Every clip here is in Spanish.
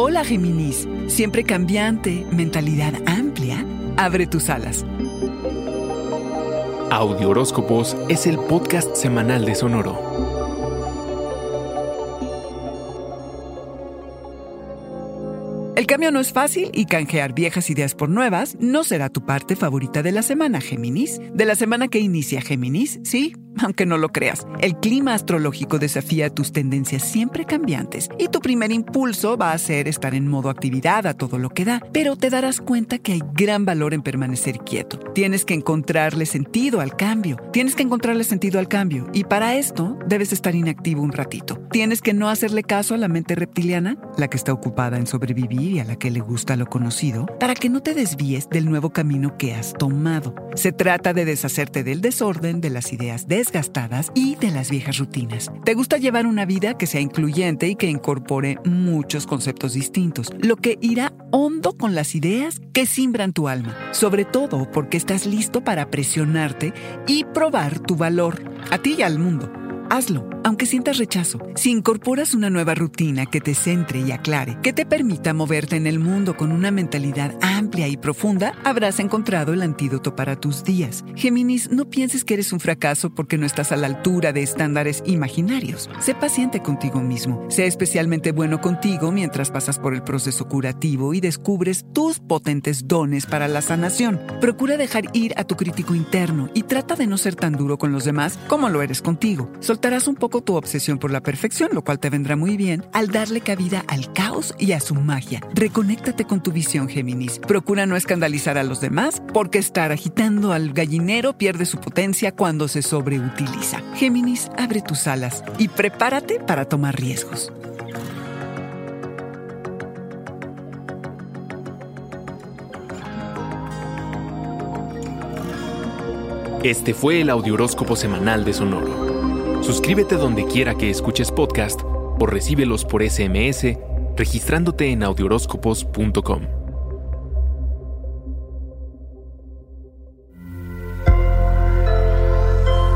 Hola Géminis, siempre cambiante, mentalidad amplia. Abre tus alas. Audio Horóscopos es el podcast semanal de Sonoro. El cambio no es fácil y canjear viejas ideas por nuevas no será tu parte favorita de la semana, Géminis. De la semana que inicia Géminis, sí, aunque no lo creas. El clima astrológico desafía tus tendencias siempre cambiantes y tu primer impulso va a ser estar en modo actividad a todo lo que da, pero te darás cuenta que hay gran valor en permanecer quieto. Tienes que encontrarle sentido al cambio, tienes que encontrarle sentido al cambio y para esto debes estar inactivo un ratito. Tienes que no hacerle caso a la mente reptiliana, la que está ocupada en sobrevivir y a la que le gusta lo conocido, para que no te desvíes del nuevo camino que has tomado. Se trata de deshacerte del desorden, de las ideas gastadas y de las viejas rutinas. Te gusta llevar una vida que sea incluyente y que incorpore muchos conceptos distintos, lo que irá hondo con las ideas que simbran tu alma, sobre todo porque estás listo para presionarte y probar tu valor a ti y al mundo. Hazlo, aunque sientas rechazo. Si incorporas una nueva rutina que te centre y aclare, que te permita moverte en el mundo con una mentalidad amplia y profunda, habrás encontrado el antídoto para tus días. Géminis, no pienses que eres un fracaso porque no estás a la altura de estándares imaginarios. Sé paciente contigo mismo. Sé especialmente bueno contigo mientras pasas por el proceso curativo y descubres tus potentes dones para la sanación. Procura dejar ir a tu crítico interno y trata de no ser tan duro con los demás como lo eres contigo soltarás un poco tu obsesión por la perfección, lo cual te vendrá muy bien al darle cabida al caos y a su magia. Reconéctate con tu visión, Géminis. Procura no escandalizar a los demás, porque estar agitando al gallinero pierde su potencia cuando se sobreutiliza. Géminis, abre tus alas y prepárate para tomar riesgos. Este fue el Audioróscopo Semanal de Sonoro. Suscríbete donde quiera que escuches podcast o recíbelos por SMS registrándote en audioróscopos.com.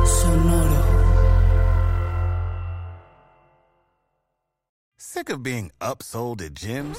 Sonoro. Sick of being upsold at gyms?